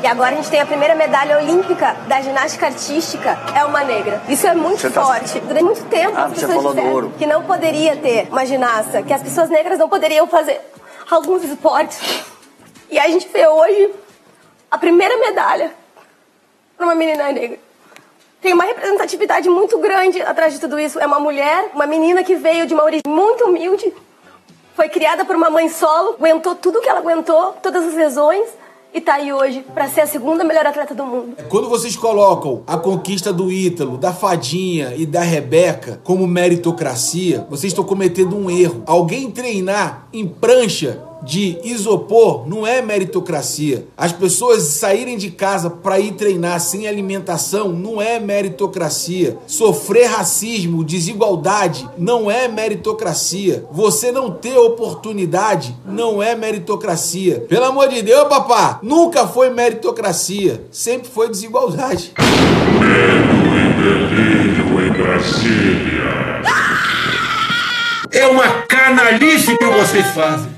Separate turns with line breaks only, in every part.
E agora a gente tem a primeira medalha olímpica da ginástica artística, é uma negra. Isso é muito tá... forte. Durante muito tempo
ah,
as pessoas disseram que não poderia ter uma ginasta, que as pessoas negras não poderiam fazer alguns esportes. E a gente vê hoje a primeira medalha para uma menina negra. Tem uma representatividade muito grande atrás de tudo isso. É uma mulher, uma menina que veio de uma origem muito humilde, foi criada por uma mãe solo, aguentou tudo que ela aguentou, todas as lesões, e tá aí hoje para ser a segunda melhor atleta do mundo.
Quando vocês colocam a conquista do Ítalo, da Fadinha e da Rebeca como meritocracia, vocês estão cometendo um erro. Alguém treinar em prancha de isopor não é meritocracia. As pessoas saírem de casa para ir treinar sem alimentação não é meritocracia. Sofrer racismo, desigualdade não é meritocracia. Você não ter oportunidade não é meritocracia. Pelo amor de Deus, papá, nunca foi meritocracia, sempre foi desigualdade.
Em Brasília.
É uma canalice que vocês fazem.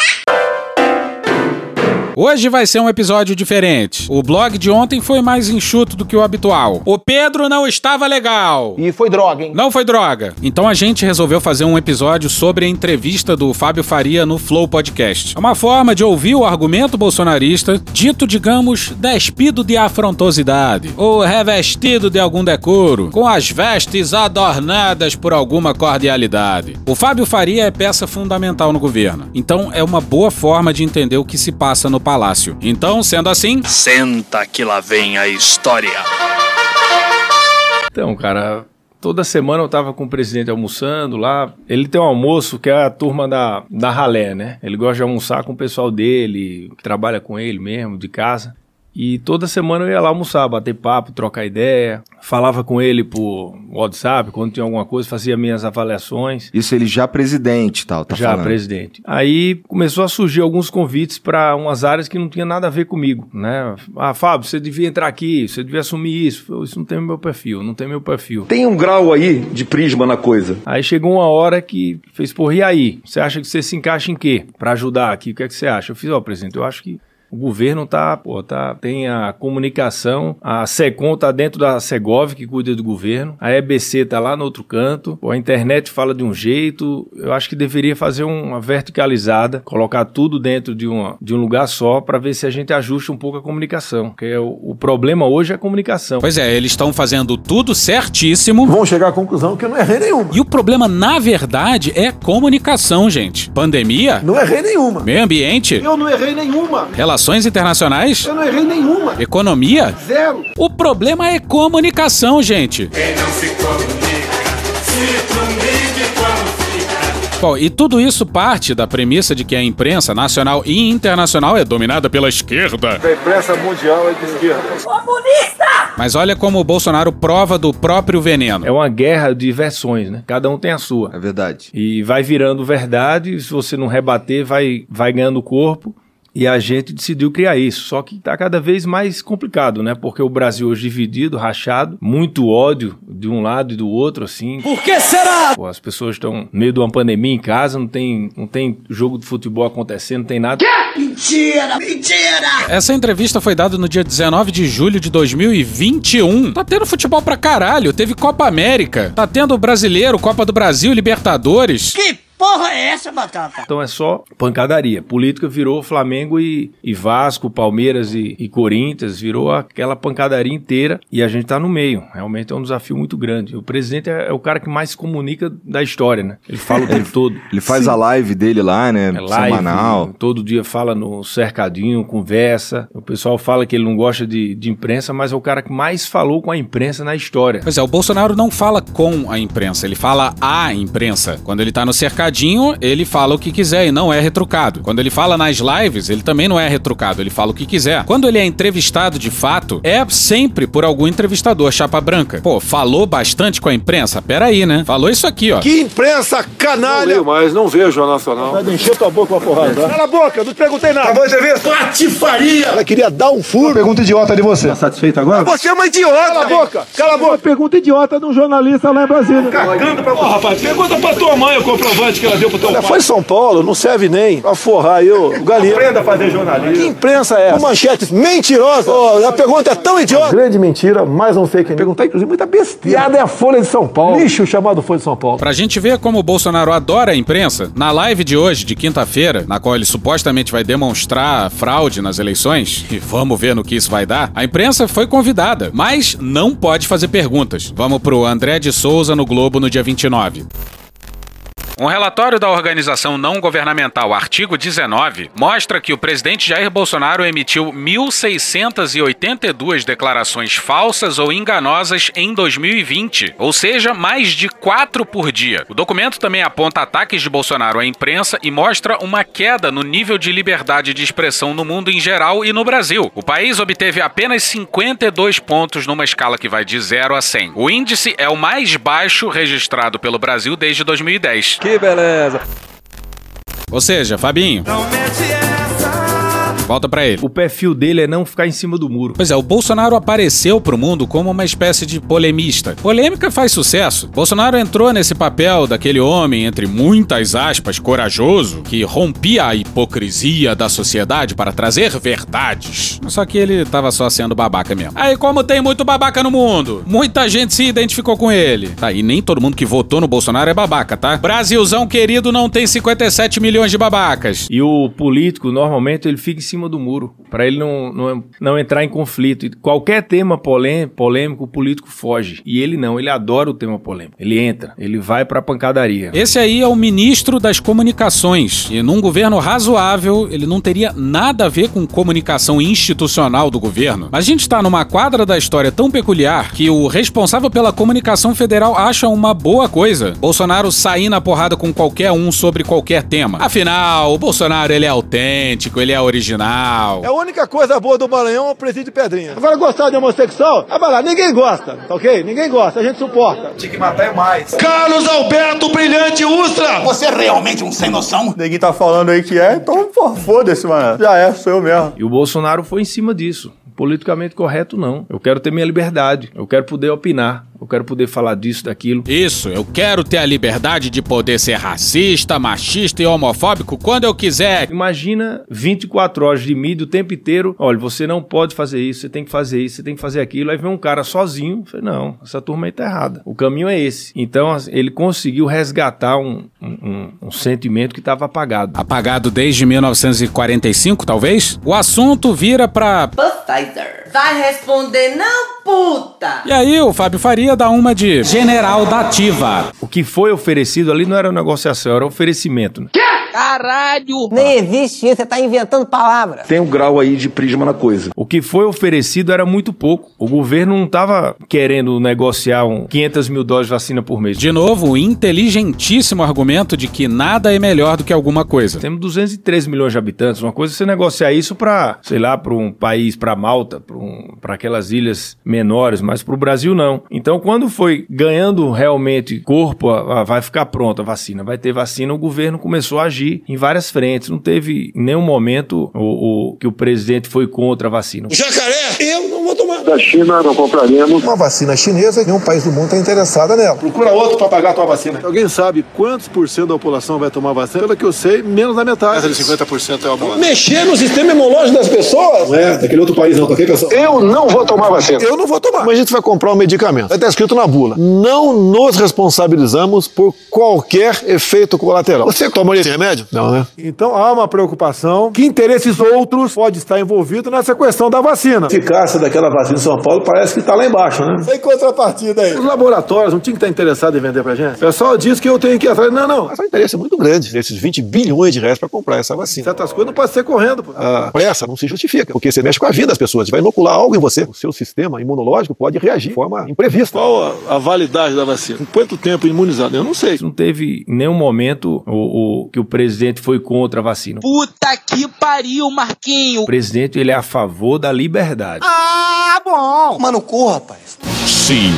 Hoje vai ser um episódio diferente. O blog de ontem foi mais enxuto do que o habitual. O Pedro não estava legal.
E foi droga, hein?
Não foi droga. Então a gente resolveu fazer um episódio sobre a entrevista do Fábio Faria no Flow Podcast. É uma forma de ouvir o argumento bolsonarista, dito, digamos, despido de afrontosidade, ou revestido de algum decoro, com as vestes adornadas por alguma cordialidade. O Fábio Faria é peça fundamental no governo. Então é uma boa forma de entender o que se passa no palácio. Então, sendo assim,
senta que lá vem a história.
Então, cara, toda semana eu tava com o presidente almoçando lá. Ele tem um almoço que é a turma da, da ralé, né? Ele gosta de almoçar com o pessoal dele, que trabalha com ele mesmo, de casa. E toda semana eu ia lá almoçar, bater papo, trocar ideia. Falava com ele por WhatsApp, quando tinha alguma coisa, fazia minhas avaliações.
Isso ele já presidente tal, tá
Já
falando.
presidente. Aí começou a surgir alguns convites para umas áreas que não tinha nada a ver comigo, né? Ah, Fábio, você devia entrar aqui, você devia assumir isso. Isso não tem meu perfil, não tem meu perfil.
Tem um grau aí de prisma na coisa.
Aí chegou uma hora que fez, porra, e aí? Você acha que você se encaixa em quê? Para ajudar aqui, o que é que você acha? Eu fiz, ó, oh, presidente, eu acho que o governo tá, pô, tá, tem a comunicação, a SECOM tá dentro da Segov, que cuida do governo, a EBC tá lá no outro canto, pô, a internet fala de um jeito, eu acho que deveria fazer uma verticalizada, colocar tudo dentro de, uma, de um lugar só para ver se a gente ajusta um pouco a comunicação, porque é o, o problema hoje é a comunicação.
Pois é, eles estão fazendo tudo certíssimo.
Vão chegar à conclusão que eu não errei nenhuma.
E o problema, na verdade, é comunicação, gente. Pandemia?
Não errei nenhuma.
Meio ambiente?
Eu não errei nenhuma.
Relação Relações internacionais?
Eu não errei nenhuma.
Economia?
Zero.
O problema é comunicação, gente.
Quem não se comunica, se.
Bom, e tudo isso parte da premissa de que a imprensa nacional e internacional é dominada pela esquerda.
A imprensa mundial é de esquerda.
Comunista!
Mas olha como o Bolsonaro prova do próprio veneno.
É uma guerra de versões, né? Cada um tem a sua.
É verdade.
E vai virando verdade, se você não rebater, vai, vai ganhando corpo. E a gente decidiu criar isso. Só que está cada vez mais complicado, né? Porque o Brasil hoje dividido, rachado, muito ódio de um lado e do outro, assim.
Por que será?
Pô, as pessoas estão no meio de uma pandemia em casa, não tem, não tem jogo de futebol acontecendo, não tem nada.
Que? Mentira! Mentira!
Essa entrevista foi dada no dia 19 de julho de 2021. Tá tendo futebol pra caralho, teve Copa América, tá tendo Brasileiro, Copa do Brasil, Libertadores.
Que porra é essa, Batata?
Então é só pancadaria. Política virou Flamengo e, e Vasco, Palmeiras e, e, Corinthians, virou aquela pancadaria inteira e a gente tá no meio. Realmente é um desafio muito grande. O presidente é, é o cara que mais se comunica da história, né? Ele fala o tempo todo.
Ele faz Sim. a live dele lá, né?
É live,
semanal.
Todo dia fala no cercadinho, conversa. O pessoal fala que ele não gosta de, de imprensa, mas é o cara que mais falou com a imprensa na história.
Pois é, o Bolsonaro não fala com a imprensa, ele fala a imprensa. Quando ele tá no cercadinho, Ele fala o que quiser e não é retrucado. Quando ele fala nas lives, ele também não é retrucado, ele fala o que quiser. Quando ele é entrevistado de fato, é sempre por algum entrevistador chapa branca. Pô, falou bastante com a imprensa? Pera aí, né? Falou isso aqui, ó.
Que imprensa canalha! Não leio mais, não vejo Jornal Nacional. Vai encher tua boca uma porrada, tá? Cala a boca, não te perguntei nada. Acabou de ver? Patifaria! Ela queria dar um furo. pergunta idiota de você. Tá satisfeito agora? Você é uma idiota! Cala a boca! Cala a boca! Pergunta idiota de um jornalista lá em Brasília. Cagando pra você. rapaz, pergunta pra tua mãe o comprovante que ela deu pro teu pai. Foi em São Paulo, não serve nem pra forrar aí o galinha. Aprenda a fazer jornalismo. Que imprensa é essa? Com manchetes mentirosas. Oh, a pergunta é tão idiota. Grande mentira, mais um fake news. Perguntar, inclusive, muita besteira. Piada é a Folha de São Paulo. Lixo chamado Folha de São Paulo.
Pra gente ver como o Bolsonaro adora a imprensa, na live de hoje, de quinta-feira, na qual ele supostamente vai demonstrar fraude nas eleições, e vamos ver no que isso vai dar, a imprensa foi convidada, mas não pode fazer perguntas. Vamos pro André de Souza no Globo no dia 29. Um relatório da organização não governamental Artigo 19 mostra que o presidente Jair Bolsonaro emitiu 1.682 declarações falsas ou enganosas em 2020, ou seja, mais de quatro por dia. O documento também aponta ataques de Bolsonaro à imprensa e mostra uma queda no nível de liberdade de expressão no mundo em geral e no Brasil. O país obteve apenas 52 pontos numa escala que vai de 0 a 100. O índice é o mais baixo registrado pelo Brasil desde 2010.
Que beleza.
Ou seja, Fabinho. Volta pra ele.
O perfil dele é não ficar em cima do muro.
Pois é, o Bolsonaro apareceu pro mundo como uma espécie de polemista. Polêmica faz sucesso. Bolsonaro entrou nesse papel daquele homem, entre muitas aspas, corajoso, que rompia a hipocrisia da sociedade para trazer verdades. Só que ele tava só sendo babaca mesmo. Aí, como tem muito babaca no mundo, muita gente se identificou com ele. Tá, e nem todo mundo que votou no Bolsonaro é babaca, tá? Brasilzão querido não tem 57 milhões de babacas.
E o político, normalmente, ele fica em cima do muro, para ele não, não, não entrar em conflito. E qualquer tema polê- polêmico, o político foge. E ele não, ele adora o tema polêmico. Ele entra, ele vai pra pancadaria.
Esse aí é o ministro das comunicações. E num governo razoável, ele não teria nada a ver com comunicação institucional do governo. Mas a gente tá numa quadra da história tão peculiar que o responsável pela comunicação federal acha uma boa coisa. Bolsonaro sair na porrada com qualquer um sobre qualquer tema. Afinal, o Bolsonaro ele é autêntico, ele é original.
É a única coisa boa do Maranhão é o presídio Pedrinha. Agora, gostar de homossexual? Ah, vai lá, ninguém gosta, tá ok? Ninguém gosta, a gente suporta. Tinha que matar é mais. Carlos Alberto Brilhante Ustra!
Você é realmente um sem noção?
Ninguém tá falando aí que é, então, pô, foda-se, mano. Já é, sou eu mesmo.
E o Bolsonaro foi em cima disso. Politicamente correto, não. Eu quero ter minha liberdade. Eu quero poder opinar. Eu quero poder falar disso, daquilo.
Isso, eu quero ter a liberdade de poder ser racista, machista e homofóbico quando eu quiser.
Imagina 24 horas de mídia o tempo inteiro. Olha, você não pode fazer isso, você tem que fazer isso, você tem que fazer aquilo. Aí vem um cara sozinho. Falei, não, essa turma aí tá errada. O caminho é esse. Então, ele conseguiu resgatar um, um, um- um sentimento que estava apagado.
Apagado desde 1945, talvez? O assunto vira pra.
Pfizer. Vai responder não, puta!
E aí, o Fábio Faria dá uma de general da ativa.
O que foi oferecido ali não era negociação, era oferecimento. né?
Caralho!
Nem existe isso, você tá inventando palavras.
Tem um grau aí de prisma na coisa.
O que foi oferecido era muito pouco. O governo não estava querendo negociar um 500 mil doses de vacina por mês.
De novo, o inteligentíssimo argumento de que nada é melhor do que alguma coisa.
Temos 213 milhões de habitantes. Uma coisa é você negociar isso para, sei lá, para um país, para Malta, para um, pra aquelas ilhas menores, mas para o Brasil não. Então, quando foi ganhando realmente corpo, a- a- vai ficar pronta a vacina, vai ter vacina, o governo começou a agir em várias frentes. Não teve em nenhum momento o, o- que o presidente foi contra a vacina.
Jacaré, eu não vou tomar.
Da China não compraremos.
Uma vacina chinesa, nenhum país do mundo está interessado nela. Procura outro para pagar a tua vacina. Alguém sabe quantos por cento da população vai tomar vacina? Pelo que eu sei, menos da metade. Essa de 50% é uma boa. Mexer no sistema imunológico das pessoas? Não é, daquele outro país não, tá ok, pessoal? Eu não vou tomar vacina. Eu não vou tomar. Mas a gente vai comprar um medicamento. Vai estar escrito na bula. Não nos responsabilizamos por qualquer efeito colateral. Você tomaria esse remédio? Não, né? Então há uma preocupação que interesses outros pode estar envolvido nessa questão da vacina. A eficácia daquela vacina de São Paulo parece que tá lá embaixo, né?
Sem contrapartida aí.
Os laboratórios não tinham que estar interessados em vender pra gente. O pessoal diz que eu tenho que ir atrás. Não, não. Mas o interesse é muito grande nesses 20 bilhões de reais pra comprar essa vacina. Certas coisas não podem ser correndo. Pô. A pressa não se justifica, porque você mexe com a vida das pessoas. Você vai inocular algo em você. O seu sistema imunológico pode reagir de forma imprevista. Qual a, a validade da vacina? Com quanto tempo imunizado? Eu não sei.
Não teve em nenhum momento o, o- que o presidente foi contra a vacina.
Puta que pariu, Marquinho.
O presidente ele é a favor da liberdade.
Ah, bom. Mano, corra, rapaz.
Sim.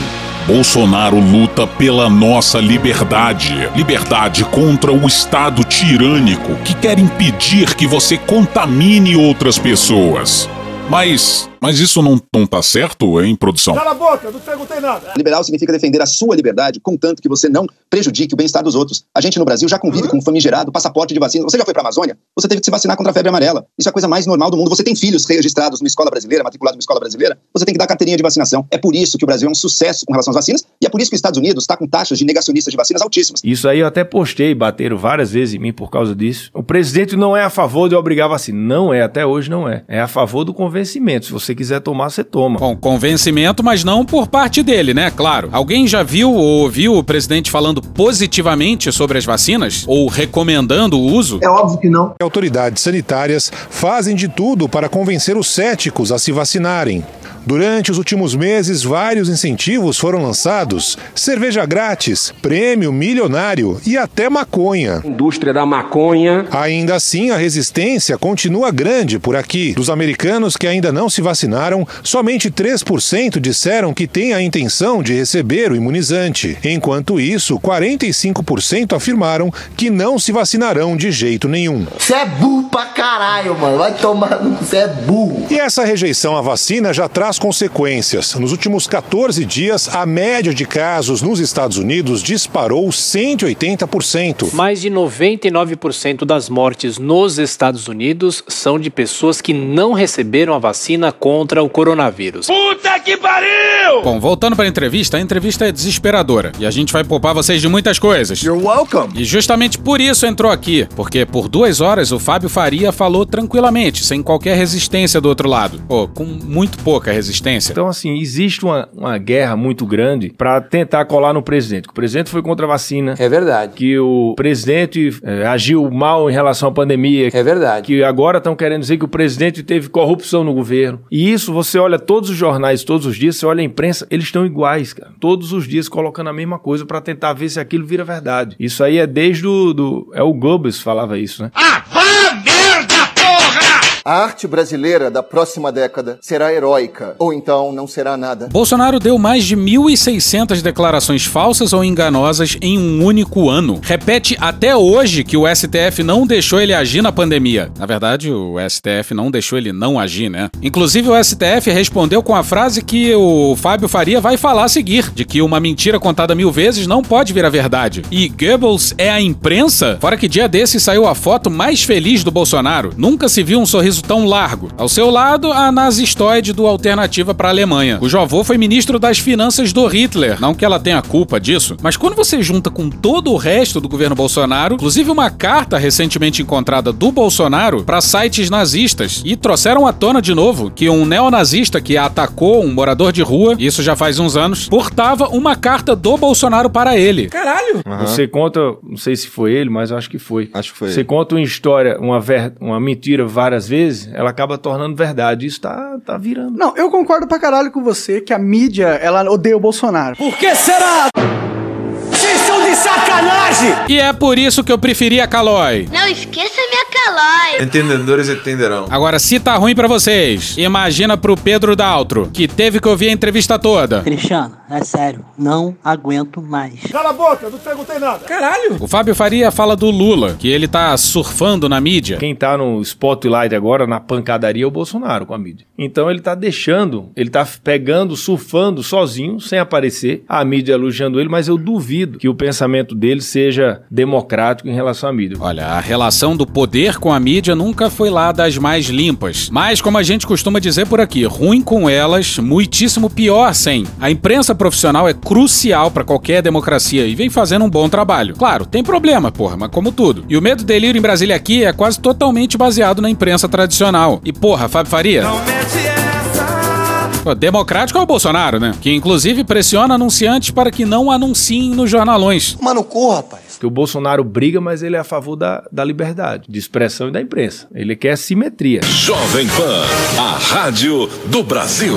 Bolsonaro luta pela nossa liberdade. Liberdade contra o Estado tirânico que quer impedir que você contamine outras pessoas. Mas. Mas isso não, não tá certo, hein, produção?
Cala a boca, não perguntei nada.
Liberal significa defender a sua liberdade, contanto que você não prejudique o bem-estar dos outros. A gente no Brasil já convive com o famigerado passaporte de vacina. Você já foi pra Amazônia? Você teve que se vacinar contra a febre amarela. Isso é a coisa mais normal do mundo. Você tem filhos registrados numa escola brasileira, matriculados numa escola brasileira, você tem que dar carteirinha de vacinação. É por isso que o Brasil é um sucesso com relação às vacinas e é por isso que os Estados Unidos está com taxas de negacionistas de vacinas altíssimas.
Isso aí eu até postei, bateram várias vezes em mim por causa disso. O presidente não é a favor de obrigar a vacina. Não é, até hoje não é. É a favor do convencimento. Se você quiser tomar, você toma.
Com convencimento, mas não por parte dele, né? Claro. Alguém já viu ou ouviu o presidente falando positivamente sobre as vacinas? Ou recomendando o uso?
É óbvio que não.
Autoridades sanitárias fazem de tudo para convencer os céticos a se vacinarem. Durante os últimos meses, vários incentivos foram lançados: cerveja grátis, prêmio milionário e até maconha.
Indústria da maconha.
Ainda assim, a resistência continua grande por aqui. Dos americanos que ainda não se vacinaram, somente 3% disseram que têm a intenção de receber o imunizante. Enquanto isso, 45% afirmaram que não se vacinarão de jeito nenhum.
Você é burro pra caralho, mano. Vai tomar no você é burro.
E essa rejeição à vacina já traz consequências. Nos últimos 14 dias, a média de casos nos Estados Unidos disparou 180%.
Mais de 99% das mortes nos Estados Unidos são de pessoas que não receberam a vacina contra o coronavírus.
Puta que pariu!
Bom, voltando pra entrevista, a entrevista é desesperadora e a gente vai poupar vocês de muitas coisas.
You're welcome.
E justamente por isso entrou aqui, porque por duas horas o Fábio Faria falou tranquilamente, sem qualquer resistência do outro lado. Pô, com muito pouca resistência.
Então, assim, existe uma, uma guerra muito grande pra tentar colar no presidente. Que o presidente foi contra a vacina.
É verdade.
Que o presidente eh, agiu mal em relação à pandemia.
É verdade.
Que agora estão querendo dizer que o presidente teve corrupção no governo. E isso, você olha todos os jornais, todos os dias, você olha a imprensa, eles estão iguais, cara. Todos os dias colocando a mesma coisa pra tentar ver se aquilo vira verdade. Isso aí é desde o. Do, é o Goebbels falava isso, né?
A arte brasileira da próxima década será heróica, ou então não será nada.
Bolsonaro deu mais de 1.600 declarações falsas ou enganosas em um único ano. Repete até hoje que o STF não deixou ele agir na pandemia. Na verdade, o STF não deixou ele não agir, né? Inclusive, o STF respondeu com a frase que o Fábio Faria vai falar a seguir: de que uma mentira contada mil vezes não pode vir a verdade. E Goebbels é a imprensa? Fora que dia desse saiu a foto mais feliz do Bolsonaro. Nunca se viu um sorriso tão largo. Ao seu lado, a nazistoide do Alternativa para a Alemanha, cujo avô foi ministro das finanças do Hitler. Não que ela tenha culpa disso, mas quando você junta com todo o resto do governo Bolsonaro, inclusive uma carta recentemente encontrada do Bolsonaro para sites nazistas, e trouxeram à tona de novo que um neonazista que atacou um morador de rua, isso já faz uns anos, portava uma carta do Bolsonaro para ele.
Caralho!
Você conta, não sei se foi ele, mas eu acho que foi.
Acho que foi
Você
ele.
conta uma história, uma, ver- uma mentira várias vezes, ela acaba tornando verdade. Isso tá, tá virando.
Não, eu concordo pra caralho com você que a mídia, ela odeia o Bolsonaro.
Por que será? Sacanagem!
E é por isso que eu preferi a Calói.
Não esqueça minha calói.
Entendedores entenderão.
Agora, se tá ruim pra vocês, imagina pro Pedro Daltro, que teve que ouvir a entrevista toda.
Cristiano, é sério, não aguento mais.
Cala a boca, não perguntei nada.
Caralho!
O Fábio Faria fala do Lula, que ele tá surfando na mídia.
Quem tá no spotlight agora, na pancadaria, é o Bolsonaro com a mídia. Então ele tá deixando, ele tá pegando, surfando sozinho, sem aparecer, a mídia elogiando ele, mas eu duvido que o pensamento dele seja democrático em relação à mídia.
Olha, a relação do poder com a mídia nunca foi lá das mais limpas. Mas, como a gente costuma dizer por aqui, ruim com elas, muitíssimo pior sem. A imprensa profissional é crucial pra qualquer democracia e vem fazendo um bom trabalho. Claro, tem problema, porra, mas como tudo. E o medo delírio em Brasília aqui é quase totalmente baseado na imprensa tradicional. E porra, Fábio Faria. Pô, democrático é o Bolsonaro, né? Que inclusive pressiona anunciantes para que não anunciem nos jornalões.
Mano, corra, rapaz.
Que o Bolsonaro briga, mas ele é a favor da, da liberdade, de expressão e da imprensa. Ele quer simetria.
Jovem Pan, a rádio do Brasil.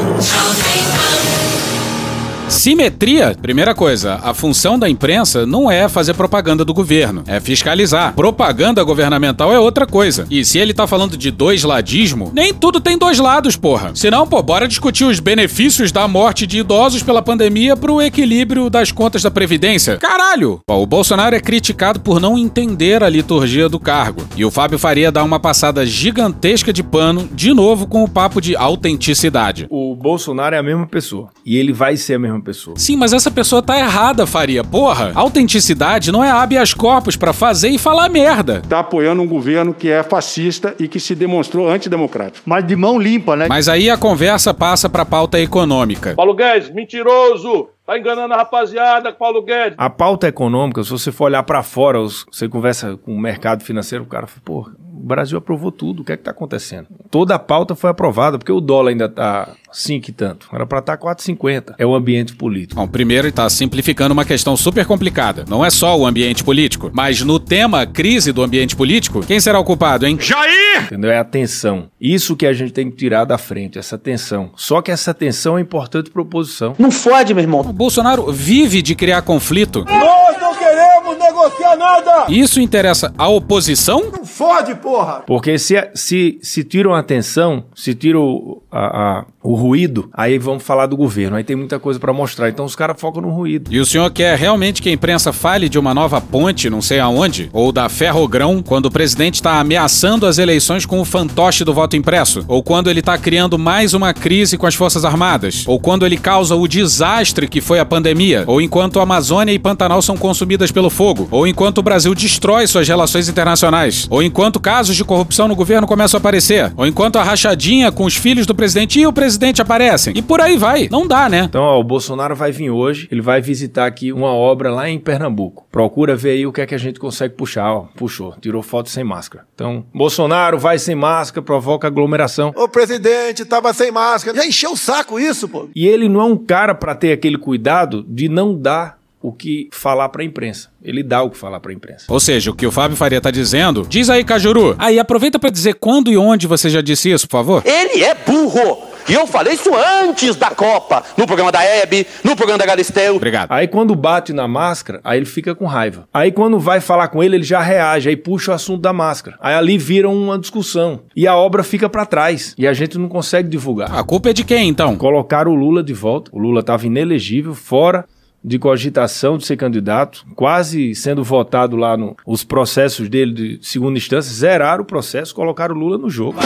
Simetria, primeira coisa, a função da imprensa não é fazer propaganda do governo, é fiscalizar. Propaganda governamental é outra coisa. E se ele tá falando de dois ladismo, nem tudo tem dois lados, porra. Senão, pô, bora discutir os benefícios da morte de idosos pela pandemia pro equilíbrio das contas da Previdência. Caralho! Pô, o Bolsonaro é criticado por não entender a liturgia do cargo. E o Fábio Faria dá uma passada gigantesca de pano, de novo com o papo de autenticidade.
O Bolsonaro é a mesma pessoa. E ele vai ser a mesma pessoa.
Sim, mas essa pessoa tá errada, Faria. Porra, autenticidade não é habeas corpus pra fazer e falar merda.
Tá apoiando um governo que é fascista e que se demonstrou antidemocrático.
Mas de mão limpa, né?
Mas aí a conversa passa pra pauta econômica.
Paulo Guedes, mentiroso! Tá enganando a rapaziada, Paulo Guedes.
A pauta econômica, se você for olhar pra fora, você conversa com o mercado financeiro, o cara fala, pô, o Brasil aprovou tudo, o que é que tá acontecendo? Toda a pauta foi aprovada, porque o dólar ainda tá 5 e tanto. Era pra estar tá 4,50. É o ambiente político.
Bom, primeiro ele tá simplificando uma questão super complicada. Não é só o ambiente político, mas no tema crise do ambiente político, quem será o culpado, hein?
Jair! Entendeu? É a tensão. Isso que a gente tem que tirar da frente, essa tensão. Só que essa tensão é importante para oposição.
Não fode, meu irmão.
O Bolsonaro vive de criar conflito.
Nós negociar nada!
Isso interessa à oposição?
Não fode, porra!
Porque se, se, se tiram a atenção, se tiram o, a- a- o ruído, aí vamos falar do governo. Aí tem muita coisa para mostrar. Então os caras focam no ruído.
E o senhor quer realmente que a imprensa fale de uma nova ponte, não sei aonde? Ou da ferrogrão, quando o presidente está ameaçando as eleições com o fantoche do voto impresso? Ou quando ele está criando mais uma crise com as Forças Armadas? Ou quando ele causa o desastre que foi a pandemia? Ou enquanto a Amazônia e Pantanal são consumidas pelo fogo? Ou enquanto o Brasil destrói suas relações internacionais? Ou enquanto casos de corrupção no governo começam a aparecer? Ou enquanto a rachadinha com os filhos do presidente e o presidente aparecem? E por aí vai. Não dá, né?
Então, ó, o Bolsonaro vai vir hoje, ele vai visitar aqui uma obra lá em Pernambuco. Procura ver aí o que é que a gente consegue puxar. Ó, puxou, tirou foto sem máscara. Então, Bolsonaro vai sem máscara, provoca aglomeração.
O presidente tava sem máscara. Já encheu o saco isso, pô.
E ele não é um cara para ter aquele cuidado de não dar o que falar para a imprensa. Ele dá o que falar para a imprensa.
Ou seja, o que o Fábio Faria tá dizendo, diz aí, Cajuru. Aí, aproveita pra dizer quando e onde você já disse isso, por favor.
Ele é burro! E eu falei isso antes da Copa, no programa da Hebe, no programa da Galisteu.
Obrigado.
Aí quando bate na máscara, aí ele fica com raiva. Aí quando vai falar com ele, ele já reage, aí puxa o assunto da máscara. Aí ali vira uma discussão. E a obra fica para trás. E a gente não consegue divulgar.
A culpa é de quem, então?
Colocaram o Lula de volta. O Lula estava inelegível, fora de cogitação de ser candidato, quase sendo votado lá no os processos dele de segunda instância, zeraram o processo, colocaram o Lula no jogo.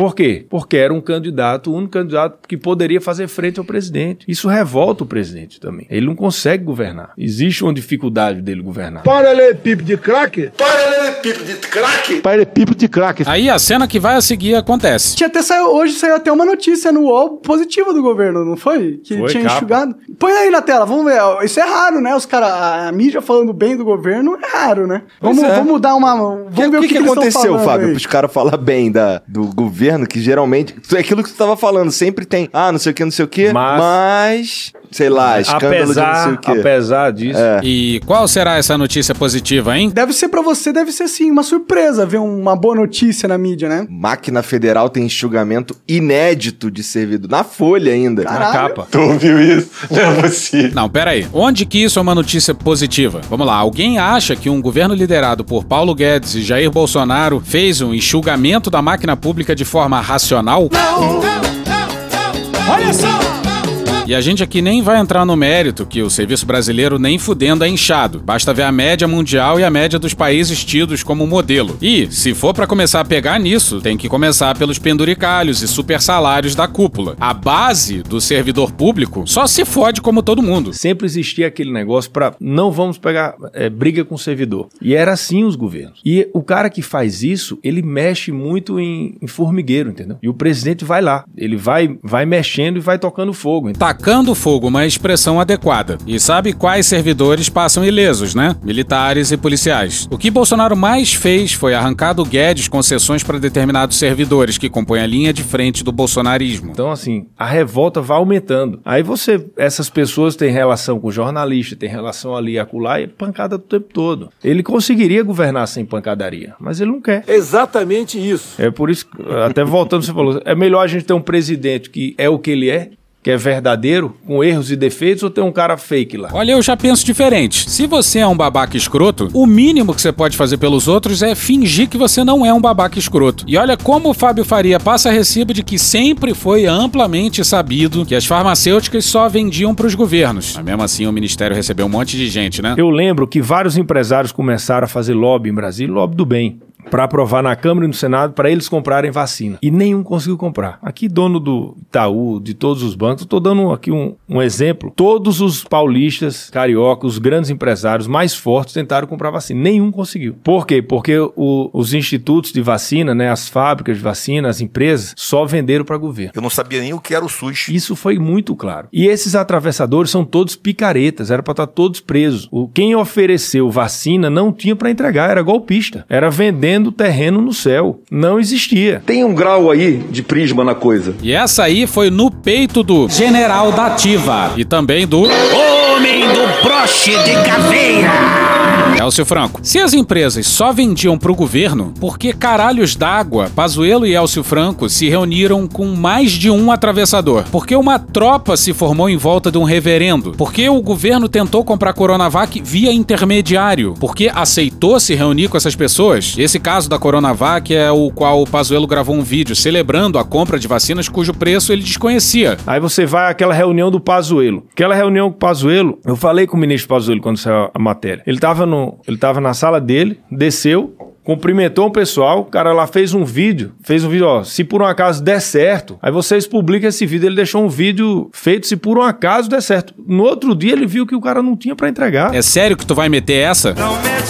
Por quê? Porque era um candidato, o único candidato que poderia fazer frente ao presidente. Isso revolta o presidente também. Ele não consegue governar. Existe uma dificuldade dele governar.
Paralelepípedo de craque? Paralelepípedo de craque? Paralelepípedo de craque.
Aí a cena que vai a seguir acontece.
Tinha até saiu, hoje saiu até uma notícia no UOL positiva do governo, não foi? Que
Foi,
tinha
capa.
enxugado. Põe aí na tela, vamos ver. Isso é raro, né? Os caras, a mídia falando bem do governo é raro, né? Vamos,
é.
vamos dar uma. Vamos ver
O que, que,
tão
aconteceu,
falando
Fábio,
aí.
pros caras falar bem da, do governo, que geralmente. É aquilo que tu tava falando, sempre tem. Ah, não sei o que, não sei o que.
Mas-
Mas. Sei lá, escândalo de não sei
apesar,
o quê.
apesar disso.
É.
E qual será essa notícia positiva, hein?
Deve ser pra você, deve ser sim, uma surpresa ver uma boa notícia na mídia, né?
Máquina Federal tem enxugamento inédito de servidor. Na folha ainda.
Caralho.
Na capa.
Tu ouviu isso? Não é possível.
Não, pera aí. Onde que isso é uma notícia positiva? Vamos lá, alguém acha que um governo liderado por Paulo Guedes e Jair Bolsonaro fez um enxugamento da máquina pública de forma racional?
Olha só!
E a gente aqui nem vai entrar no mérito que o serviço brasileiro nem fudendo é inchado. Basta ver a média mundial e a média dos países tidos como modelo. E, se for pra começar a pegar nisso, tem que começar pelos penduricalhos e super salários da cúpula. A base do servidor público só se fode como todo mundo.
Sempre existia aquele negócio para não vamos pegar é, briga com o servidor. E era assim os governos. E o cara que faz isso, ele mexe muito em, em formigueiro, entendeu? E o presidente vai lá, ele vai, vai mexendo e vai tocando fogo. Então,
Tacando tacando fogo uma expressão adequada. E sabe quais servidores passam ilesos, né? Militares e policiais. O que Bolsonaro mais fez foi arrancar do Guedes concessões para determinados servidores que compõem a linha de frente do bolsonarismo.
Então, assim, a revolta vai aumentando. Aí você, essas pessoas têm relação com jornalista, tem relação ali acolá e é pancada o tempo todo. Ele conseguiria governar sem pancadaria, mas ele não quer.
Exatamente isso.
É por isso, que, até voltando, você falou, é melhor a gente ter um presidente que é o que ele é, que é verdadeiro, com erros e defeitos, ou ter um cara fake lá?
Olha, eu já penso diferente. Se você é um babaca escroto, o mínimo que você pode fazer pelos outros é fingir que você não é um babaca escroto. E olha como o Fábio Faria passa recibo de que sempre foi amplamente sabido que as farmacêuticas só vendiam para os governos. Mas mesmo assim, o ministério recebeu um monte de gente, né?
Eu lembro que vários empresários começaram a fazer lobby em Brasília, lobby do bem para aprovar na Câmara e no Senado para eles comprarem vacina. E nenhum conseguiu comprar. Aqui, dono do Itaú, de todos os bancos, estou dando aqui um, um, exemplo. Todos os paulistas, cariocas, os grandes empresários mais fortes tentaram comprar vacina. Nenhum conseguiu. Por quê? Porque o, os institutos de vacina, né, as fábricas de vacina, as empresas, só venderam para governo.
Eu não sabia nem o que era o SUS.
Isso foi muito claro. E esses atravessadores são todos picaretas, era para estar todos presos. O, quem ofereceu vacina não tinha para entregar, era golpista. Era vendendo terreno no céu. Não existia.
Tem um grau aí de prisma na coisa.
E essa aí foi no peito do general da ativa e também do
homem do broche de caveira.
Elcio Franco. Se as empresas só vendiam pro governo, por que caralhos d'água Pazuello e Elcio Franco se reuniram com mais de um atravessador? Por que uma tropa se formou em volta de um reverendo? Por que o governo tentou comprar Coronavac via intermediário? Por que aceitou se reunir com essas pessoas? Esse caso da Coronavac é o qual o Pazuello gravou um vídeo celebrando a compra de vacinas cujo preço ele desconhecia.
Aí você vai àquela reunião do Pazuello. Aquela reunião com o Pazuello, eu falei com o ministro Pazuello quando saiu a matéria. Ele tava no ele tava na sala dele, desceu, cumprimentou o pessoal, o cara lá fez um vídeo, fez um vídeo, ó, se por um acaso der certo, aí vocês publicam esse vídeo, ele deixou um vídeo feito se por um acaso der certo. No outro dia ele viu que o cara não tinha para entregar.
É sério que tu vai meter essa?
Não mete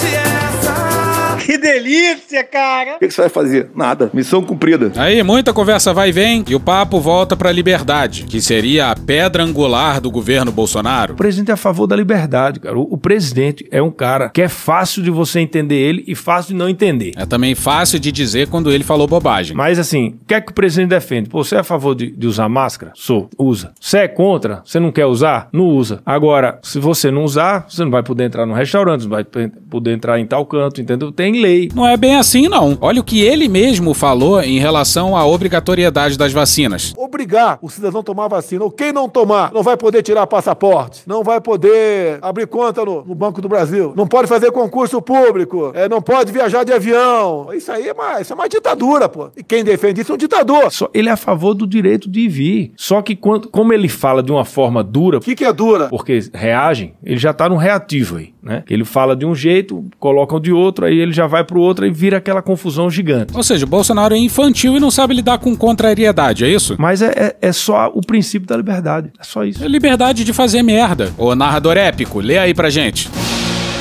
delícia, cara!
O que, que você vai fazer? Nada. Missão cumprida.
Aí, muita conversa vai e vem e o papo volta pra liberdade, que seria a pedra angular do governo Bolsonaro.
O presidente é a favor da liberdade, cara. O, o presidente é um cara que é fácil de você entender ele e fácil de não entender.
É também fácil de dizer quando ele falou bobagem.
Mas assim, o que é que o presidente defende? Pô, você é a favor de, de usar máscara? Sou. Usa. Você é contra? Você não quer usar? Não usa. Agora, se você não usar, você não vai poder entrar no restaurante, não vai poder entrar em tal canto, entendeu? Tem lei.
Não é bem assim, não. Olha o que ele mesmo falou em relação à obrigatoriedade das vacinas.
Obrigar o cidadão a tomar vacina, ou quem não tomar, não vai poder tirar passaporte, não vai poder abrir conta no, no Banco do Brasil, não pode fazer concurso público, é, não pode viajar de avião. Isso aí é uma, isso é uma ditadura, pô. E quem defende isso é um ditador.
Só, ele é a favor do direito de vir. Só que quando, como ele fala de uma forma dura. O
que, que é dura?
Porque reagem, ele já tá no reativo aí, né? Ele fala de um jeito, colocam de outro, aí ele já vai pro outro e vira aquela confusão gigante.
Ou seja, o Bolsonaro é infantil e não sabe lidar com contrariedade, é isso?
Mas é, é, é só o princípio da liberdade. É só isso.
É liberdade de fazer merda. Ô narrador épico, lê aí pra gente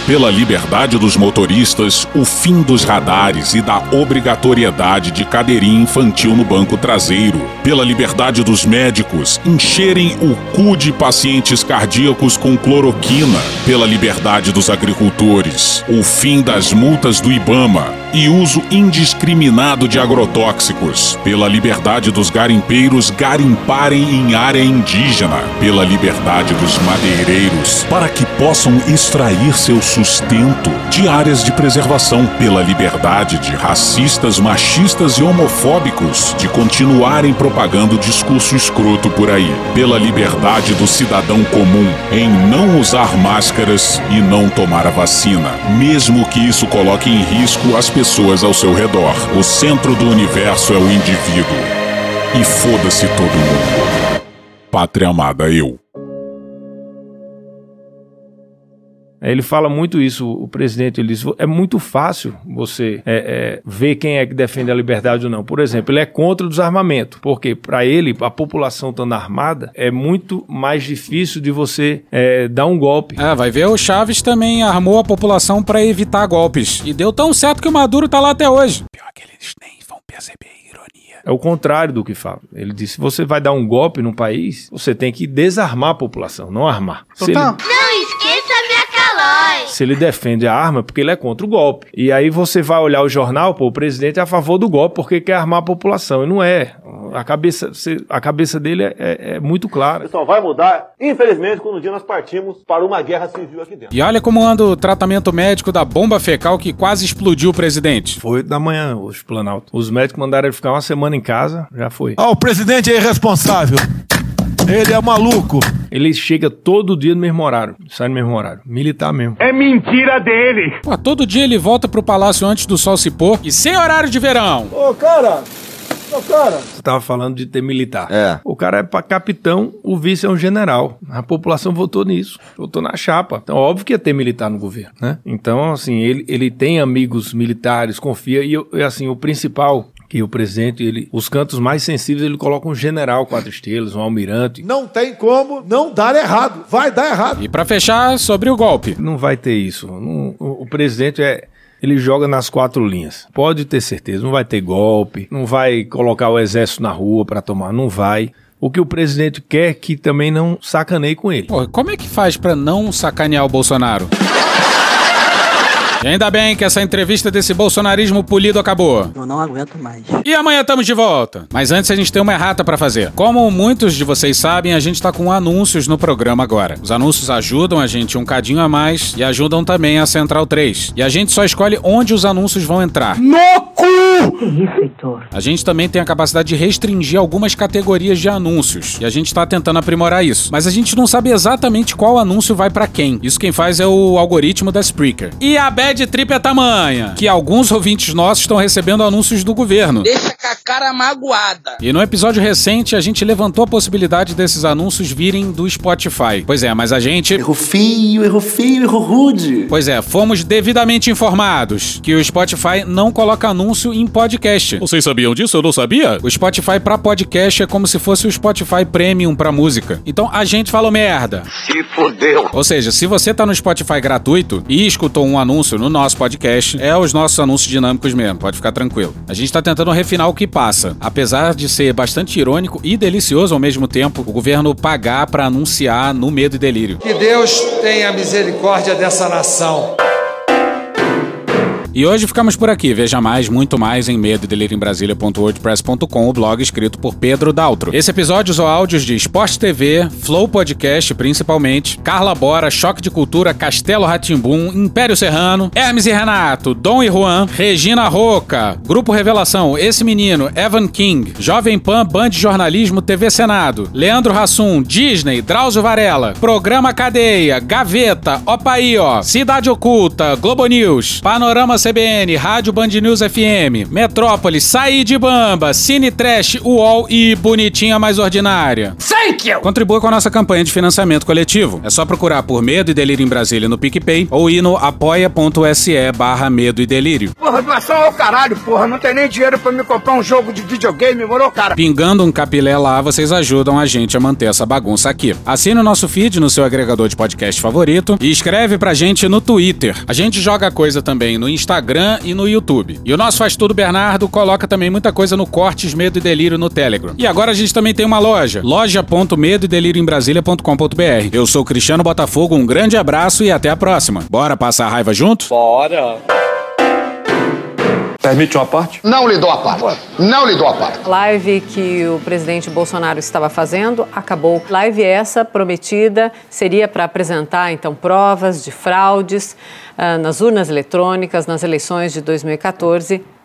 pela liberdade dos motoristas, o fim dos radares e da obrigatoriedade de cadeirinha infantil no banco traseiro, pela liberdade dos médicos encherem o cu de pacientes cardíacos com cloroquina, pela liberdade dos agricultores, o fim das multas do Ibama e uso indiscriminado de agrotóxicos, pela liberdade dos garimpeiros garimparem em área indígena, pela liberdade dos madeireiros para que possam extrair seu sustento de áreas de preservação, pela liberdade de racistas, machistas e homofóbicos de continuarem propagando discurso escroto por aí, pela liberdade do cidadão comum em não usar máscaras e não tomar a vacina, mesmo que isso coloque em risco as pessoas ao seu redor. O centro do universo é o indivíduo. E foda-se todo mundo. Pátria amada, eu.
Ele fala muito isso, o presidente. Ele diz: é muito fácil você é, é, ver quem é que defende a liberdade ou não. Por exemplo, ele é contra o desarmamento, porque para ele, a população estando armada, é muito mais difícil de você é, dar um golpe.
É, vai ver, o Chaves também armou a população para evitar golpes. E deu tão certo que o Maduro tá lá até hoje. Pior que eles nem vão perceber a ironia.
É o contrário do que fala. Ele disse: se você vai dar um golpe no país, você tem que desarmar a população, não armar. Se ele,
Não esqueça
se ele defende a arma, é porque ele é contra o golpe. E aí você vai olhar o jornal, pô, o presidente é a favor do golpe porque quer armar a população. E não é. A cabeça, você- a cabeça dele é, é- é muito clara.
Só vai mudar, infelizmente, quando um dia nós partimos para uma guerra civil aqui dentro.
E olha como anda o tratamento médico da bomba fecal que quase explodiu o presidente.
Foi da manhã hoje, Planalto. Os médicos mandaram ele ficar uma semana em casa, já foi.
Ah, o presidente é irresponsável. Ele é maluco.
Ele chega todo dia no mesmo horário, sai no mesmo horário. Militar mesmo.
É mentira dele! Pô, todo dia ele volta pro palácio antes do sol se pôr e sem horário de verão.
Ô, cara! Ô, cara!
Você tava falando de ter militar.
É.
O cara é pra capitão, o vice é um general. A população votou nisso, votou na chapa. Então, óbvio que ia ter militar no governo, né? Então, assim, ele, ele tem amigos militares, confia. E, e, assim, o principal que o presidente, ele, os cantos mais sensíveis, ele coloca um general quatro estrelas, um almirante.
Não tem como não dar errado. Vai dar errado.
E pra fechar, sobre o golpe.
Não vai ter isso. Não- o, o presidente é. Ele joga nas quatro linhas. Pode ter certeza. Não vai ter golpe. Não vai colocar o exército na rua para tomar. Não vai. O que o presidente quer é que também não sacaneie com ele.
Pô, como é que faz pra não sacanear o Bolsonaro? E ainda bem que essa entrevista desse bolsonarismo polido acabou.
Eu não aguento mais.
E amanhã estamos de volta. Mas antes a gente tem uma errata pra fazer. Como muitos de vocês sabem, a gente tá com anúncios no programa agora. Os anúncios ajudam a gente um cadinho a mais e ajudam também a Central 3. E a gente só escolhe onde os anúncios vão entrar.
No cu! Que isso, Heitor?
A gente também tem a capacidade de restringir algumas categorias de anúncios. E a gente tá tentando aprimorar isso. Mas a gente não sabe exatamente qual anúncio vai pra quem. Isso quem faz é o algoritmo da Spreaker. E a bad trip é tamanha que alguns ouvintes nossos estão recebendo anúncios do governo.
Deixa com a cara magoada.
E no episódio recente, a gente levantou a possibilidade desses anúncios virem do Spotify. Pois é, mas a gente. Errou feio, errou feio, errou rude. Pois é, fomos devidamente informados que o Spotify não coloca anúncio em podcast. Vocês sabiam disso? Eu não sabia? O Spotify pra podcast é como se fosse o Spotify Premium pra música. Então a gente falou merda.
Se fodeu.
Ou seja, se você tá no Spotify gratuito e escutou um anúncio no nosso podcast, é os nossos anúncios dinâmicos mesmo, pode ficar tranquilo. A gente tá tentando refinar o que passa. Apesar de ser bastante irônico e delicioso ao mesmo tempo, o governo pagar pra anunciar no medo e delírio.
Que Deus tenha misericórdia dessa nação.
E hoje ficamos por aqui. Veja mais, muito mais em medo o blog escrito por Pedro Daltro. Esse episódio usou áudios de Esporte TV, Flow Podcast, principalmente, Carla Bora, Choque de Cultura, Castelo Ratimbum, Império Serrano, Hermes e Renato, Dom e Juan, Regina Roca, Grupo Revelação, Esse Menino, Evan King, Jovem Pan, Band Jornalismo, TV Senado, Leandro Hassum, Disney, Drauzio Varela, Programa Cadeia, Gaveta, Opaí, ó, Cidade Oculta, Globo News, Panorama CBN, Rádio Band News FM, Metrópolis, Saí de Bamba, Cine Trash, UOL e Bonitinha Mais Ordinária.
Thank you!
Contribua com a nossa campanha de financiamento coletivo. É só procurar por Medo e Delírio em Brasília no PicPay ou ir no apoia.se barra Medo e Delírio.
Porra, doação ao caralho, porra. Não tem nem dinheiro pra me comprar um jogo de videogame, morou, cara?
Pingando um capilé lá, vocês ajudam a gente a manter essa bagunça aqui. Assine o nosso feed no seu agregador de podcast favorito e escreve pra gente no Twitter. A gente joga coisa também no Instagram e no YouTube. E o nosso Faz Tudo Bernardo coloca também muita coisa no Cortes Medo e Delírio no Telegram. E agora a gente também tem uma loja, loja.medo delírio em Brasília.com.br. Eu sou Cristiano Botafogo, um grande abraço e até a próxima. Bora passar a raiva junto?
Bora.
Permite uma parte?
Não lhe dou a parte. Não lhe dou a parte.
Live que o presidente Bolsonaro estava fazendo acabou. Live essa prometida seria para apresentar então provas de fraudes ah, nas urnas eletrônicas nas eleições de 2014.